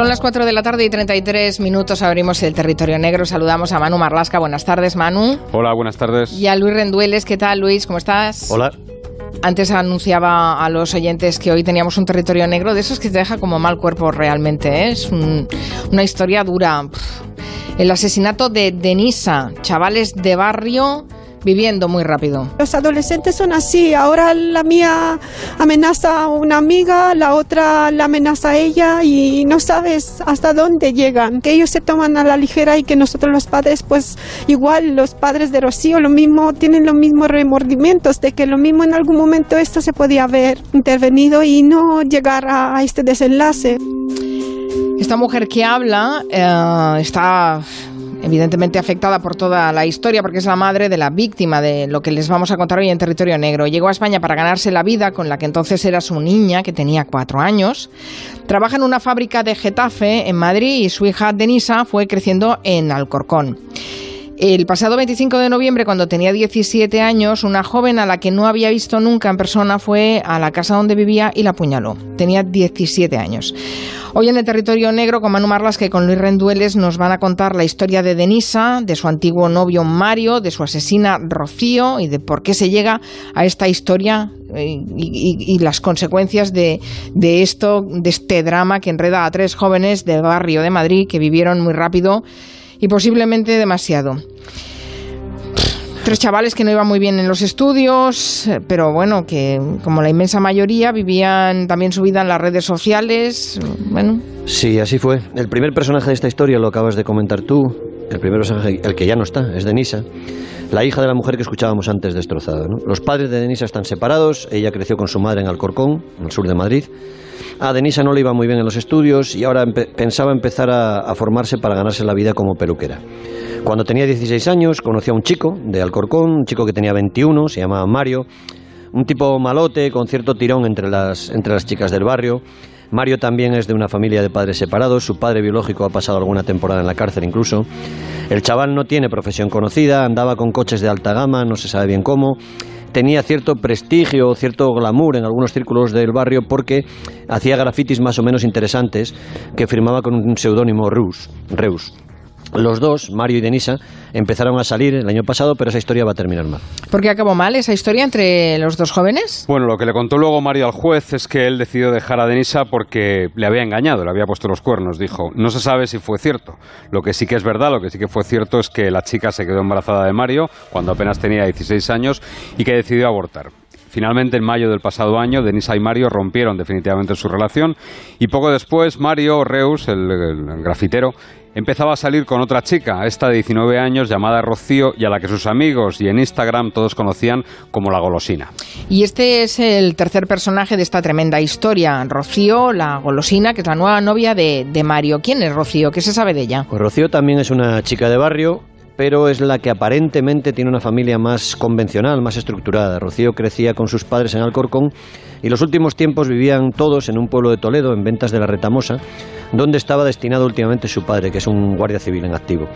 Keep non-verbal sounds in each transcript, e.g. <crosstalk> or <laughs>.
Son las 4 de la tarde y 33 minutos. Abrimos el territorio negro. Saludamos a Manu Marlasca. Buenas tardes, Manu. Hola, buenas tardes. Y a Luis Rendueles. ¿Qué tal, Luis? ¿Cómo estás? Hola. Antes anunciaba a los oyentes que hoy teníamos un territorio negro de esos que te deja como mal cuerpo realmente. ¿eh? Es una historia dura. El asesinato de Denisa, chavales de barrio viviendo muy rápido. Los adolescentes son así. Ahora la mía amenaza a una amiga, la otra la amenaza a ella y no sabes hasta dónde llegan. Que ellos se toman a la ligera y que nosotros los padres, pues igual los padres de Rocío, lo mismo, tienen los mismos remordimientos de que lo mismo en algún momento esto se podía haber intervenido y no llegar a, este desenlace. Esta mujer que habla eh, está evidentemente afectada por toda la historia porque es la madre de la víctima de lo que les vamos a contar hoy en Territorio Negro. Llegó a España para ganarse la vida con la que entonces era su niña, que tenía cuatro años. Trabaja en una fábrica de Getafe, en Madrid, y su hija Denisa fue creciendo en Alcorcón. El pasado 25 de noviembre, cuando tenía 17 años, una joven a la que no había visto nunca en persona fue a la casa donde vivía y la apuñaló. Tenía 17 años. Hoy en el territorio negro, con Manu Marlas, que con Luis Rendueles nos van a contar la historia de Denisa, de su antiguo novio Mario, de su asesina Rocío y de por qué se llega a esta historia eh, y, las consecuencias de, esto, de este drama que enreda a tres jóvenes del barrio de Madrid que vivieron muy rápido y posiblemente demasiado. Tres chavales que no iban muy bien en los estudios, pero bueno, que como la inmensa mayoría vivían también su vida en las redes sociales. Bueno. Sí, así fue. El primer personaje de esta historia lo acabas de comentar tú. El primer personaje, el que ya no está, es Denisa, la hija de la mujer que escuchábamos antes destrozada. Los padres de Denisa están separados, ella creció con su madre en Alcorcón, en el sur de Madrid. A Denisa no le iba muy bien en los estudios y ahora pensaba empezar a, formarse para ganarse la vida como peluquera. Cuando tenía 16 años conoció a un chico de Alcorcón, un chico que tenía 21, se llamaba Mario, un tipo malote con cierto tirón entre las, entre las chicas del barrio. Mario también es de una familia de padres separados, su padre biológico ha pasado alguna temporada en la cárcel incluso. El chaval no tiene profesión conocida, andaba con coches de alta gama, no se sabe bien cómo, tenía cierto prestigio, cierto glamour en algunos círculos del barrio porque hacía grafitis más o menos interesantes que firmaba con un seudónimo Reus. Reus. Los dos, Mario y Denisa, empezaron a salir el año pasado, pero esa historia va a terminar mal. ¿Por qué acabó mal esa historia entre los dos jóvenes? Bueno, lo que le contó luego Mario al juez es que él decidió dejar a Denisa porque le había engañado, le había puesto los cuernos, dijo. No se sabe si fue cierto. Lo que sí que es verdad, lo que sí que fue cierto es que la chica se quedó embarazada de Mario cuando apenas tenía 16 años y que decidió abortar. Finalmente, en mayo del pasado año, Denisa y Mario rompieron definitivamente su relación y poco después Mario Reus, el, grafitero, empezaba a salir con otra chica, esta de 19 años llamada Rocío y a la que sus amigos y en Instagram todos conocían como la golosina. Y este es el tercer personaje de esta tremenda historia, Rocío, la golosina, que es la nueva novia de, de Mario. ¿Quién es Rocío? ¿Qué se sabe de ella? Pues Rocío también es una chica de barrio pero es la que aparentemente tiene una familia más convencional, más estructurada. Rocío crecía con sus padres en Alcorcón y los últimos tiempos vivían todos en un pueblo de Toledo, en Ventas de la Retamosa, donde estaba destinado últimamente su padre, que es un guardia civil en activo.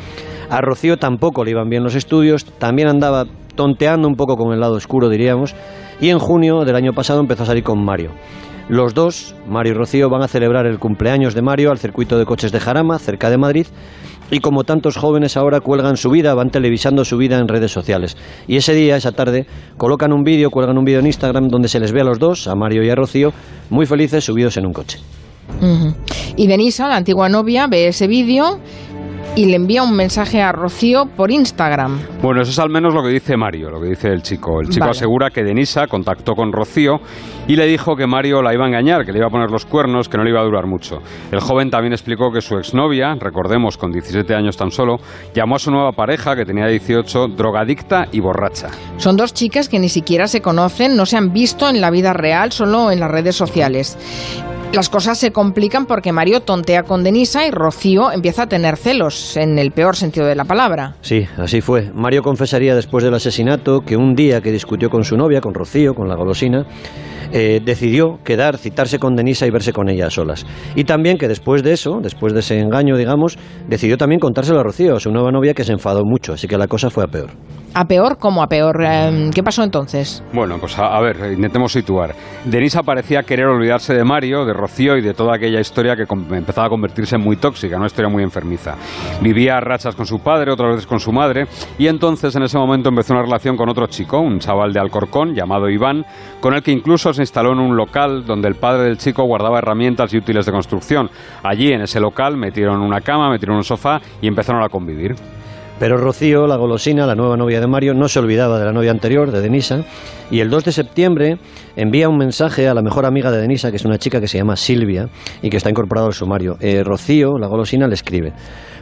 A Rocío tampoco le iban bien los estudios, también andaba tonteando un poco con el lado oscuro, diríamos, y en junio del año pasado empezó a salir con Mario. Los dos, Mario y Rocío, van a celebrar el cumpleaños de Mario al circuito de coches de Jarama, cerca de Madrid, y como tantos jóvenes ahora cuelgan su vida, van televisando su vida en redes sociales. Y ese día, esa tarde, colocan un vídeo, cuelgan un vídeo en Instagram donde se les ve a los dos, a Mario y a Rocío, muy felices subidos en un coche. Y Denisa, la antigua novia, ve ese vídeo y le envía un mensaje a Rocío por Instagram. Bueno, eso es al menos lo que dice Mario, lo que dice el chico. El chico asegura que Denisa contactó con Rocío y le dijo que Mario la iba a engañar, que le iba a poner los cuernos, que no le iba a durar mucho. El joven también explicó que su exnovia, recordemos con 17 años tan solo, llamó a su nueva pareja, que tenía 18, drogadicta y borracha. Son dos chicas que ni siquiera se conocen, no se han visto en la vida real, solo en las redes sociales. Las cosas se complican porque Mario tontea con Denisa y Rocío empieza a tener celos, en el peor sentido de la palabra. Sí, así fue. Mario confesaría después del asesinato que un día que discutió con su novia, con Rocío, con la golosina, eh, decidió quedar, citarse con Denisa y verse con ella a solas. Y también que después de eso, después de ese engaño, digamos, decidió también contárselo a Rocío, a su nueva novia, que se enfadó mucho, así que la cosa fue a peor. ¿A peor? ¿Cómo a peor? Em, ¿Qué pasó entonces? Bueno, pues a, a, ver, intentemos situar. Denisa parecía querer olvidarse de Mario, de Rocío y de toda aquella historia que empezaba a convertirse en muy tóxica, una historia muy enfermiza. Vivía a rachas con su padre, otras veces con su madre, y entonces en ese momento empezó una relación con otro chico, un chaval de Alcorcón llamado Iván, con el que incluso se instaló en un local donde el padre del chico guardaba herramientas y útiles de construcción. Allí, en ese local, metieron una cama, metieron un sofá y empezaron a convivir. Pero Rocío, la golosina, la nueva novia de Mario, no se olvidaba de la novia anterior, de Denisa, y el 2 de septiembre envía un mensaje a la mejor amiga de Denisa, que es una chica que se llama Silvia y que está incorporado al sumario. Eh, Rocío, la golosina, le escribe,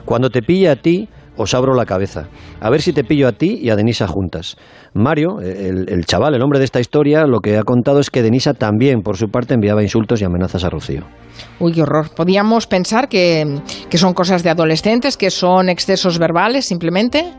cuando te pilla a ti, os abro la cabeza. A ver si te pillo a ti y a Denisa juntas. Mario, el, chaval, el hombre de esta historia, lo que ha contado es que Denisa también, por su parte, enviaba insultos y amenazas a Rocío. Uy, qué horror. Podíamos pensar que, que son cosas de adolescentes, que son excesos verbales simplemente.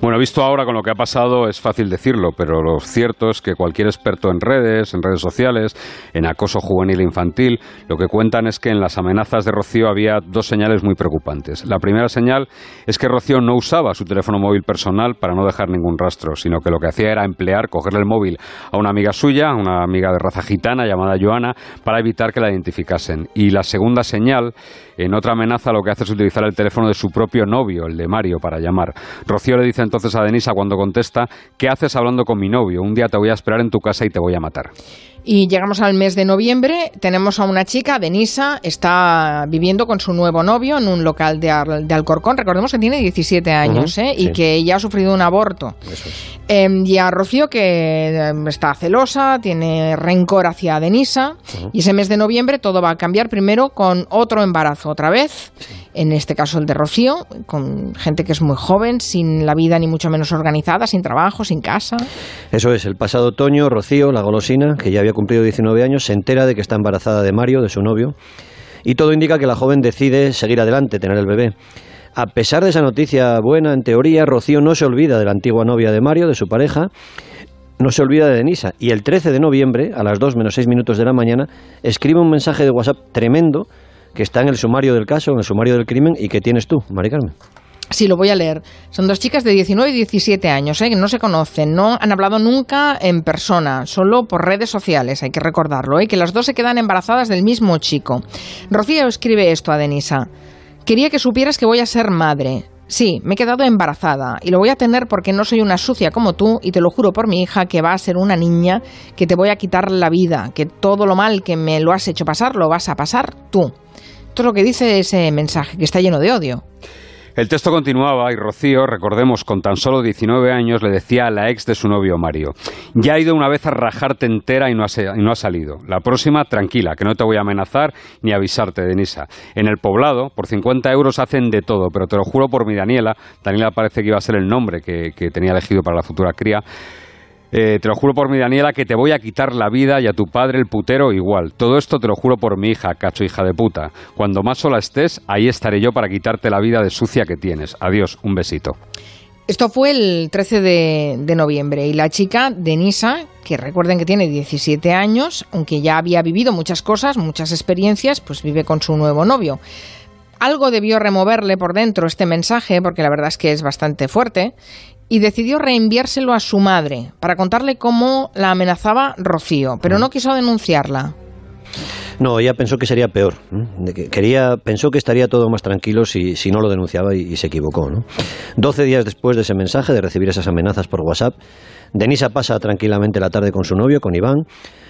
Bueno, visto ahora con lo que ha pasado es fácil decirlo, pero lo cierto es que cualquier experto en redes, en redes sociales, en acoso juvenil e infantil, lo que cuentan es que en las amenazas de Rocío había dos señales muy preocupantes. La primera señal es que Rocío no usaba su teléfono móvil personal para no dejar ningún rastro, sino que lo que hacía era emplear, cogerle el móvil a una amiga suya, una amiga de raza gitana llamada Joana, para evitar que la identificasen. Y la segunda señal, en otra amenaza, lo que hace es utilizar el teléfono de su propio novio, el de Mario, para llamar. Rocío le dice entonces a Denisa cuando contesta, ¿qué haces hablando con mi novio? Un día te voy a esperar en tu casa y te voy a matar. Y llegamos al mes de noviembre, tenemos a una chica, Denisa, está viviendo con su nuevo novio en un local de, Al de Alcorcón, recordemos que tiene 17 años uh -huh, ¿eh? y que ya ha sufrido un aborto. Es. Eh, y a Rocío que está celosa, tiene rencor hacia Denisa uh -huh. y ese mes de noviembre todo va a cambiar primero con otro embarazo otra vez, sí. en este caso el de Rocío, con gente que es muy joven, sin la vida ni mucho menos organizada, sin trabajo, sin casa. Eso es, el pasado otoño Rocío, la golosina, que ya había cumplido 19 años, se entera de que está embarazada de Mario, de su novio, y todo indica que la joven decide seguir adelante, tener el bebé. A pesar de esa noticia buena, en teoría, Rocío no se olvida de la antigua novia de Mario, de su pareja, no se olvida de Denisa. Y el 13 de noviembre, a las 2 menos 6 minutos de la mañana, escribe un mensaje de WhatsApp tremendo que está en el sumario del caso, en el sumario del crimen, y que tienes tú, Mari Carmen. Sí, lo voy a leer. Son dos chicas de 19 y 17 años, ¿eh? que no se conocen, no han hablado nunca en persona, solo por redes sociales, hay que recordarlo, ¿eh? que las dos se quedan embarazadas del mismo chico. Rocío escribe esto a Denisa. Quería que supieras que voy a ser madre. Sí, me he quedado embarazada y lo voy a tener porque no soy una sucia como tú y te lo juro por mi hija que va a ser una niña que te voy a quitar la vida, que todo lo mal que me lo has hecho pasar lo vas a pasar tú. Esto es lo que dice ese mensaje, que está lleno de odio. El texto continuaba y Rocío, recordemos, con tan solo 19 años, le decía a la ex de su novio Mario, ya he ido una vez a rajarte entera y no, has, y no ha salido. La próxima, tranquila, que no te voy a amenazar ni avisarte, Denisa. En el poblado, por 50 euros hacen de todo, pero te lo juro por mi Daniela, Daniela parece que iba a ser el nombre que tenía elegido para la futura cría, eh, te lo juro por mi Daniela que te voy a quitar la vida y a tu padre el putero igual. Todo esto te lo juro por mi hija, cacho hija de puta. Cuando más sola estés, ahí estaré yo para quitarte la vida de sucia que tienes. Adiós, un besito. Esto fue el 13 de, de, noviembre y la chica, Denisa, que recuerden que tiene 17 años, aunque ya había vivido muchas cosas, muchas experiencias, pues vive con su nuevo novio. Algo debió removerle por dentro este mensaje, porque la verdad es que es bastante fuerte, y decidió reenviárselo a su madre para contarle cómo la amenazaba Rocío, pero no quiso denunciarla. No, ella pensó que sería peor. Quería, pensó que estaría todo más tranquilo si, si no lo denunciaba y, y se equivocó. ¿no? Doce días después de ese mensaje, de recibir esas amenazas por WhatsApp, Denisa pasa tranquilamente la tarde con su novio, con Iván.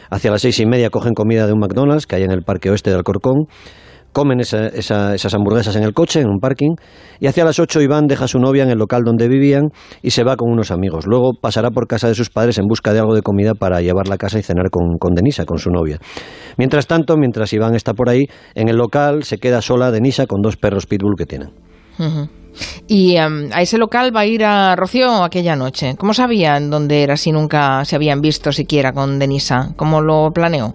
Hacia las seis y media cogen comida de un McDonald's que hay en el parque oeste de Alcorcón comen esa, esa, esas hamburguesas en el coche, en un parking, y hacia las 8 Iván deja a su novia en el local donde vivían y se va con unos amigos. Luego pasará por casa de sus padres en busca de algo de comida para llevarla a casa y cenar con, con Denisa, con su novia. Mientras tanto, mientras Iván está por ahí, en el local se queda sola Denisa con dos perros pitbull que tienen. Y um, a ese local va a ir a Rocío aquella noche. ¿Cómo sabían dónde era si nunca se habían visto siquiera con Denisa? ¿Cómo lo planeó?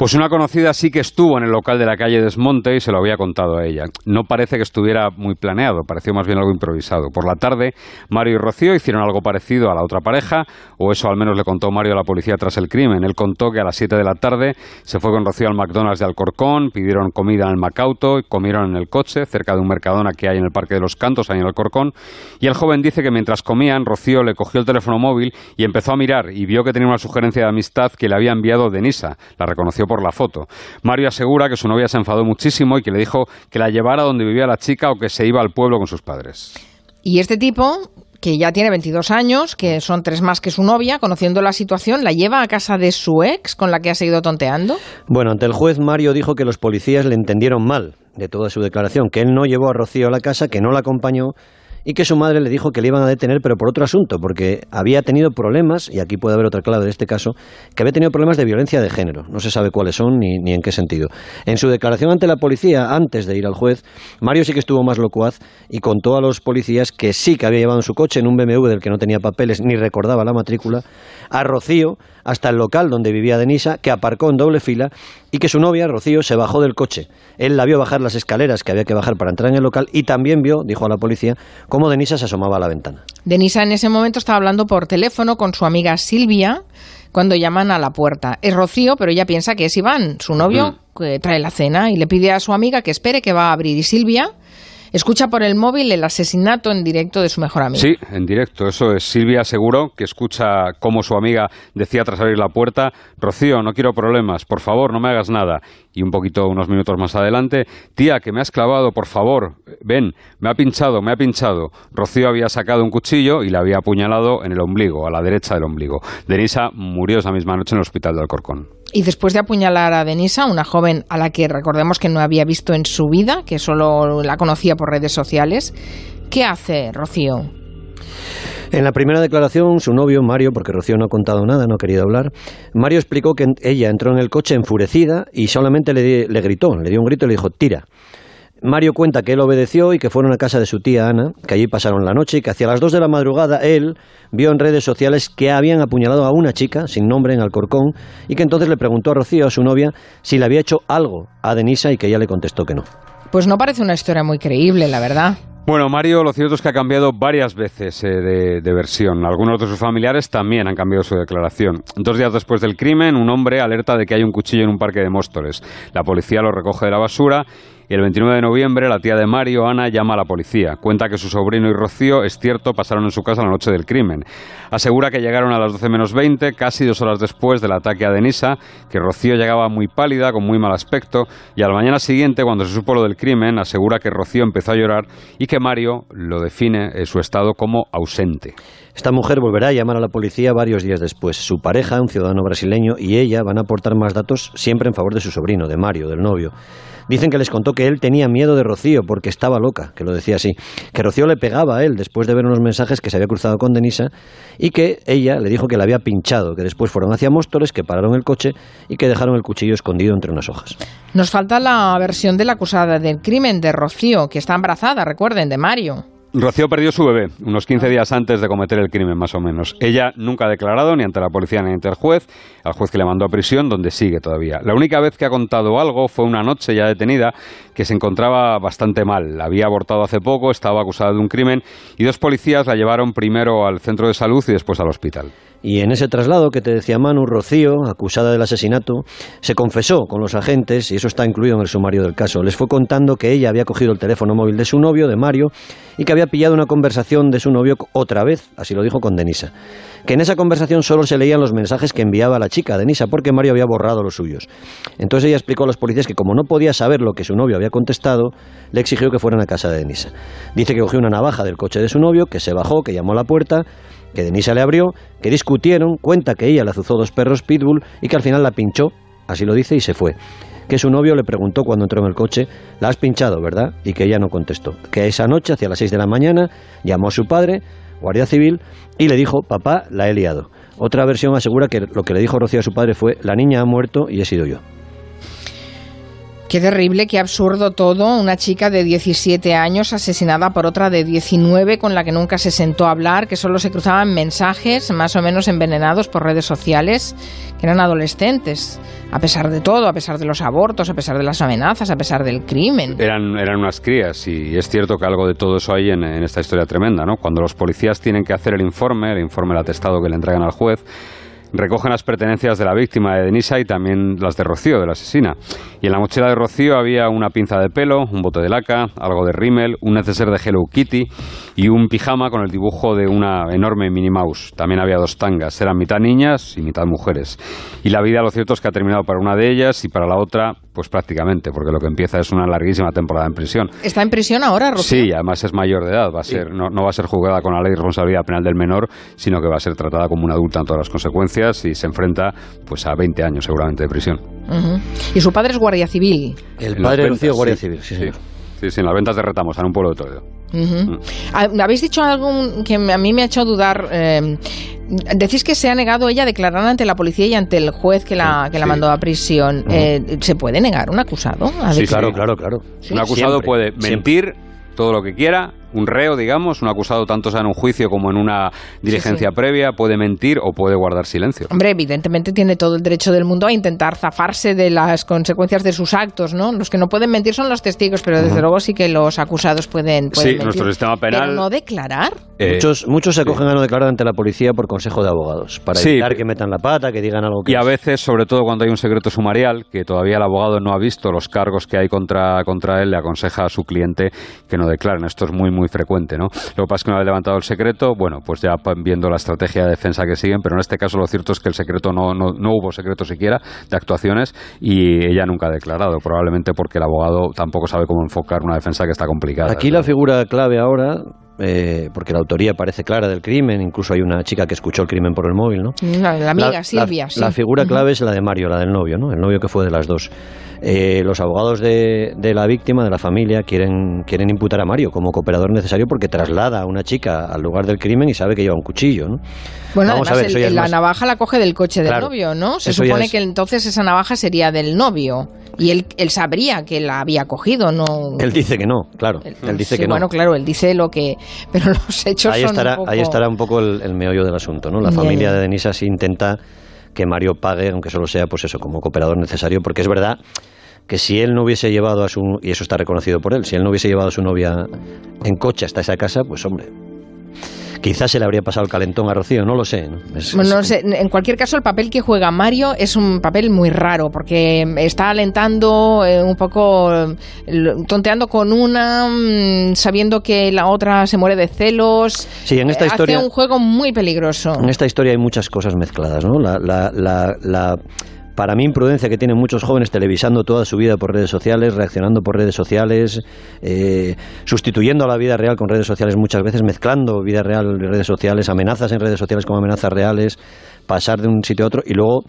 Pues una conocida sí que estuvo en el local de la calle Desmonte y se lo había contado a ella. No parece que estuviera muy planeado, pareció más bien algo improvisado. Por la tarde, Mario y Rocío hicieron algo parecido a la otra pareja, o eso al menos le contó Mario a la policía tras el crimen. Él contó que a las 7 de la tarde se fue con Rocío al McDonald's de Alcorcón, pidieron comida en el Macauto, comieron en el coche, cerca de un mercadona que hay en el Parque de los Cantos, ahí en Alcorcón, y el joven dice que mientras comían, Rocío le cogió el teléfono móvil y empezó a mirar y vio que tenía una sugerencia de amistad que le había enviado Denisa. La reconoció por la foto. Mario asegura que su novia se enfadó muchísimo y que le dijo que la llevara donde vivía la chica o que se iba al pueblo con sus padres. Y este tipo, que ya tiene 22 años, que son tres más que su novia, conociendo la situación, la lleva a casa de su ex con la que ha seguido tonteando. Bueno, ante el juez Mario dijo que los policías le entendieron mal de toda su declaración, que él no llevó a Rocío a la casa, que no la acompañó y que su madre le dijo que le iban a detener, pero por otro asunto, porque había tenido problemas, y aquí puede haber otra clave de este caso, que había tenido problemas de violencia de género. No se sabe cuáles son ni, ni en qué sentido. En su declaración ante la policía, antes de ir al juez, Mario sí que estuvo más locuaz y contó a los policías que sí que había llevado en su coche en un BMW del que no tenía papeles ni recordaba la matrícula, a Rocío hasta el local donde vivía Denisa, que aparcó en doble fila y que su novia, Rocío, se bajó del coche. Él la vio bajar las escaleras que había que bajar para entrar en el local y también vio, dijo a la policía, cómo Denisa se asomaba a la ventana. Denisa en ese momento estaba hablando por teléfono con su amiga Silvia cuando llaman a la puerta. Es Rocío, pero ella piensa que es Iván, su novio, que trae la cena y le pide a su amiga que espere que va a abrir. Y Silvia escucha por el móvil el asesinato en directo de su mejor amiga. Sí, en directo, eso es. Silvia aseguró que escucha cómo su amiga decía tras abrir la puerta, Rocío, no quiero problemas, por favor, no me hagas nada. Y un poquito, unos minutos más adelante, tía, que me has clavado, por favor, ven, me ha pinchado, me ha pinchado. Rocío había sacado un cuchillo y le había apuñalado en el ombligo, a la derecha del ombligo. Denisa murió esa misma noche en el hospital de Alcorcón. Y después de apuñalar a Denisa, una joven a la que recordemos que no había visto en su vida, que solo la conocía por redes sociales, ¿qué hace Rocío? En la primera declaración, su novio, Mario, porque Rocío no ha contado nada, no ha querido hablar, Mario explicó que ella entró en el coche enfurecida y solamente le, le gritó, le dio un grito y le dijo, tira. Mario cuenta que él obedeció y que fueron a casa de su tía Ana, que allí pasaron la noche y que hacia las dos de la madrugada él vio en redes sociales que habían apuñalado a una chica sin nombre en Alcorcón y que entonces le preguntó a Rocío, a su novia, si le había hecho algo a Denisa y que ella le contestó que no. Pues no parece una historia muy creíble, la verdad. Bueno, Mario, lo cierto es que ha cambiado varias veces eh, de, de, versión. Algunos de sus familiares también han cambiado su declaración. Dos días después del crimen, un hombre alerta de que hay un cuchillo en un parque de Móstoles. La policía lo recoge de la basura y el 29 de noviembre la tía de Mario, Ana, llama a la policía. Cuenta que su sobrino y Rocío, es cierto, pasaron en su casa la noche del crimen. Asegura que llegaron a las 12 menos 20, casi dos horas después del ataque a Denisa, que Rocío llegaba muy pálida, con muy mal aspecto, y a la mañana siguiente, cuando se supo lo del crimen, asegura que Rocío empezó a llorar y que Mario lo define en su estado como ausente. Esta mujer volverá a llamar a la policía varios días después. Su pareja, un ciudadano brasileño, y ella van a aportar más datos siempre en favor de su sobrino, de Mario, del novio. Dicen que les contó que él tenía miedo de Rocío porque estaba loca, que lo decía así, que Rocío le pegaba a él después de ver unos mensajes que se había cruzado con Denisa y que ella le dijo que le había pinchado, que después fueron hacia Móstoles, que pararon el coche y que dejaron el cuchillo escondido entre unas hojas. Nos falta la versión de la acusada del crimen de Rocío, que está embarazada, recuerden, de Mario. Rocío perdió su bebé unos 15 días antes de cometer el crimen, más o menos. Ella nunca ha declarado ni ante la policía ni ante el juez, al juez que le mandó a prisión, donde sigue todavía. La única vez que ha contado algo fue una noche ya detenida, que se encontraba bastante mal. Había abortado hace poco, estaba acusada de un crimen y dos policías la llevaron primero al centro de salud y después al hospital. Y en ese traslado que te decía Manu, Rocío, acusada del asesinato, se confesó con los agentes, y eso está incluido en el sumario del caso. Les fue contando que ella había cogido el teléfono móvil de su novio, de Mario, y que había pillado una conversación de su novio otra vez, así lo dijo con Denisa. Que en esa conversación solo se leían los mensajes que enviaba la chica, Denisa, porque Mario había borrado los suyos. Entonces ella explicó a los policías que como no podía saber lo que su novio había contestado, le exigió que fueran a casa de Denisa. Dice que cogió una navaja del coche de su novio, que se bajó, que llamó a la puerta, que Denisa le abrió, que discutieron, cuenta que ella le azuzó dos perros pitbull y que al final la pinchó, así lo dice, y se fue. Que su novio le preguntó cuando entró en el coche, la has pinchado, ¿verdad? Y que ella no contestó. Que esa noche, hacia las seis de la mañana, llamó a su padre, guardia civil, y le dijo, papá, la he liado. Otra versión asegura que lo que le dijo Rocío a su padre fue, la niña ha muerto y he sido yo. Qué terrible, qué absurdo todo. Una chica de 17 años asesinada por otra de 19 con la que nunca se sentó a hablar, que solo se cruzaban mensajes más o menos envenenados por redes sociales, que eran adolescentes. A pesar de todo, a pesar de los abortos, a pesar de las amenazas, a pesar del crimen. Eran, eran unas crías y es cierto que algo de todo eso hay en, esta historia tremenda, ¿no? Cuando los policías tienen que hacer el informe, el informe, el atestado que le entregan al juez, recogen las pertenencias de la víctima de Denisa y también las de Rocío, de la asesina. Y en la mochila de Rocío había una pinza de pelo, un bote de laca, algo de rímel, un neceser de Hello Kitty y un pijama con el dibujo de una enorme Minnie Mouse. También había dos tangas, eran mitad niñas y mitad mujeres. Y la vida, lo cierto es que ha terminado para una de ellas y para la otra, pues prácticamente, porque lo que empieza es una larguísima temporada en prisión. ¿Está en prisión ahora, Rocío? Sí, además es mayor de edad, va a ser, no, no va a ser juzgada con la ley de responsabilidad penal del menor, sino que va a ser tratada como una adulta en todas las consecuencias y se enfrenta pues a 20 años seguramente de prisión. Y su padre es guardia civil. El En padre Rocío, Guardia sí, Civil, sí, sí. señor. Sí, sí, en las ventas de Retamos, en un pueblo de Toledo. Ujú. Ah, Habéis dicho algo que a mí me ha hecho dudar. eh, decís que se ha negado ella a declarar ante la policía y ante el juez que la, que la sí. mandó a prisión. Eh, ¿Se puede negar un acusado? a Sí, Sí, claro, sí. claro, claro. Un acusado Siempre, puede siempre. mentir todo lo que quiera, un reo, digamos, un acusado tanto sea en un juicio como en una diligencia previa, puede mentir o puede guardar silencio. Hombre, evidentemente tiene todo el derecho del mundo a intentar zafarse de las consecuencias de sus actos, ¿no? Los que no pueden mentir son los testigos, pero desde luego sí que los acusados pueden, pueden Sí, mentir. nuestro sistema penal- Pero no declarar. Eh, muchos muchos se acogen a no declarar ante la policía por consejo de abogados, para Sí, evitar que metan la pata, que digan algo que Y a es- veces, sobre todo cuando hay un secreto sumarial, que todavía el abogado no ha visto los cargos que hay contra, contra él, le aconseja a su cliente que no declaren. Esto es muy, muy frecuente, ¿no? Lo que pasa es que una vez levantado el secreto, bueno, pues ya viendo la estrategia de defensa que siguen, pero en este caso lo cierto es que el secreto no, no, no hubo secreto siquiera de actuaciones y ella nunca ha declarado, probablemente porque el abogado tampoco sabe cómo enfocar una defensa que está complicada. Aquí la figura clave ahora, eh, porque la autoría parece clara del crimen, incluso hay una chica que escuchó el crimen por el móvil, ¿no? La, la amiga La- Silvia, la, sí. la figura clave es la de Mario, la del novio, ¿no? El novio que fue de las dos. Eh, los abogados de, de la víctima, de la familia, quieren, quieren imputar a Mario como cooperador necesario porque traslada a una chica al lugar del crimen y sabe que lleva un cuchillo, ¿no? Bueno, Vamos a ver, el- la navaja la coge del coche del Claro, novio, ¿no? Se supone es- que entonces esa navaja sería del novio y él, él sabría que la había cogido, ¿no? Él dice que no, claro. Él- Él dice sí, que no. bueno, claro, él dice lo que... Pero <laughs> los hechos ahí son estará, un poco... ahí estará un poco el, el meollo del asunto, ¿no? La familia de Denisa sí intenta que Mario pague, aunque solo sea, pues eso, como cooperador necesario, porque es verdad que si él no hubiese llevado a su, y eso está reconocido por él, si él no hubiese llevado a su novia en coche hasta esa casa, pues hombre, quizás se le habría pasado el calentón a Rocío, no lo sé. ¿no? Es- Bueno, no es- sé, en cualquier caso el papel que juega Mario es un papel muy raro porque está alentando eh, un poco, eh, tonteando con una, mm, sabiendo que la otra se muere de celos. Sí, en esta Eh, historia- Hace un juego muy peligroso. En esta historia hay muchas cosas mezcladas, ¿no? La, la, la, la- para mí, imprudencia que tienen muchos jóvenes televisando toda su vida por redes sociales, reaccionando por redes sociales, eh, sustituyendo a la vida real con redes sociales muchas veces, mezclando vida real y redes sociales, amenazas en redes sociales con amenazas reales, pasar de un sitio a otro. Y luego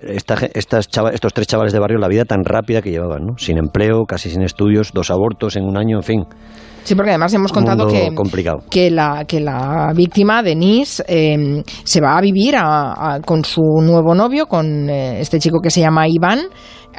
esta estas estos tres chavales de barrio la vida tan rápida que llevaban, ¿no? Sin empleo, casi sin estudios, dos abortos en un año, en fin. Sí, porque además hemos contado que, complicado. que, la, que la víctima, Denise, eh, se va a vivir a- a- con su nuevo novio, con eh, este chico que se llama Iván.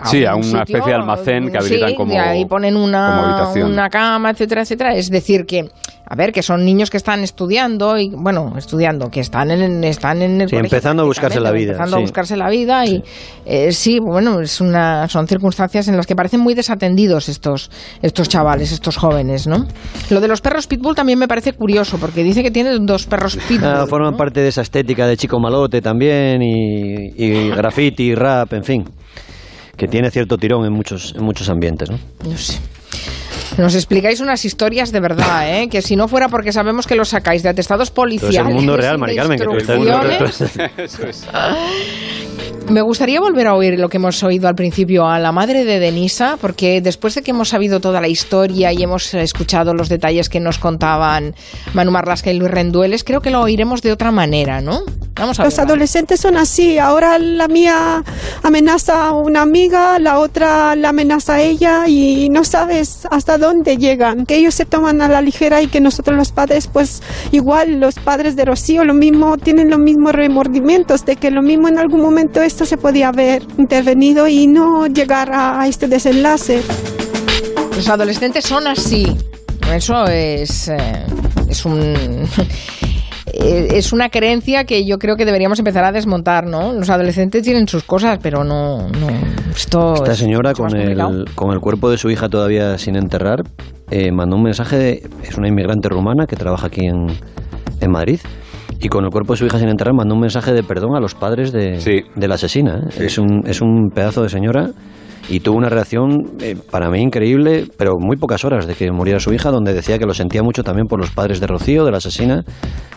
Sí, a un una especie de almacén que habilitan sí, como- y ahí ponen una, una cama, etcétera, etcétera. Es decir, que, a ver, que son niños que están estudiando, y bueno, estudiando, que están en, están en el Sí, colegio empezando a buscarse la vida, Empezando a buscarse la vida y eh, sí, bueno, es una, son circunstancias en las que parecen muy desatendidos estos, estos chavales, estos jóvenes, ¿no? Lo de los perros pitbull también me parece curioso, porque dice que tiene dos perros pitbull. Ah, forman ¿no? parte de esa estética de chico malote también y, y graffiti, rap, en fin, que tiene cierto tirón en muchos, en muchos ambientes. ¿no? No sé. Nos explicáis unas historias de verdad, <laughs> ¿eh? Que si no fuera porque sabemos que los sacáis de atestados policiales. Pero es el mundo real, y de Mari Carmen, que tú estás- instrucciones, <laughs> <laughs> Eso es. Me gustaría volver a oír lo que hemos oído al principio a la madre de Denisa, porque después de que hemos sabido toda la historia y hemos escuchado los detalles que nos contaban Manu Marlasca y Luis Rendueles, creo que lo oiremos de otra manera, ¿no? Vamos a Los ver. adolescentes son así. Ahora la mía amenaza a una amiga, la otra la amenaza a ella y no sabes hasta dónde llegan. Que ellos se toman a la ligera y que nosotros los padres, pues igual los padres de Rocío, lo mismo, tienen los mismos remordimientos de que lo mismo en algún momento es esto se podía haber intervenido y no llegar a, a este desenlace. Los adolescentes son así. Eso es, eh, es un... eh, Es una creencia que yo creo que deberíamos empezar a desmontar, ¿no? Los adolescentes tienen sus cosas, pero no, no esto Esta es señora con el, con el cuerpo de su hija todavía sin enterrar eh, mandó un mensaje, de- es una inmigrante rumana que trabaja aquí en, en Madrid, y con el cuerpo de su hija sin enterrar mandó un mensaje de perdón a los padres de, Sí. de la asesina. ¿eh? Sí. Es, un, es un pedazo de señora y tuvo una reacción eh, para mí increíble, pero muy pocas horas de que muriera su hija, donde decía que lo sentía mucho también por los padres de Rocío, de la asesina,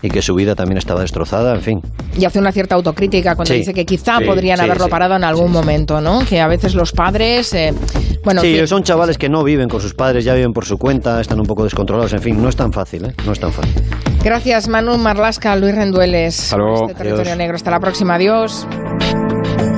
y que su vida también estaba destrozada, en fin. Y hace una cierta autocrítica cuando Sí. dice que quizá Sí, podrían sí, haberlo sí. parado en algún momento, ¿no? Que a veces los padres, eh, bueno, sí, son chavales que no viven con sus padres, ya viven por su cuenta, están un poco descontrolados, en fin, no es tan fácil, ¿eh? No es tan fácil. Gracias Manu Marlasca, Luis Rendueles. Hasta luego. por Este territorio Adiós. negro. Hasta la próxima. Adiós.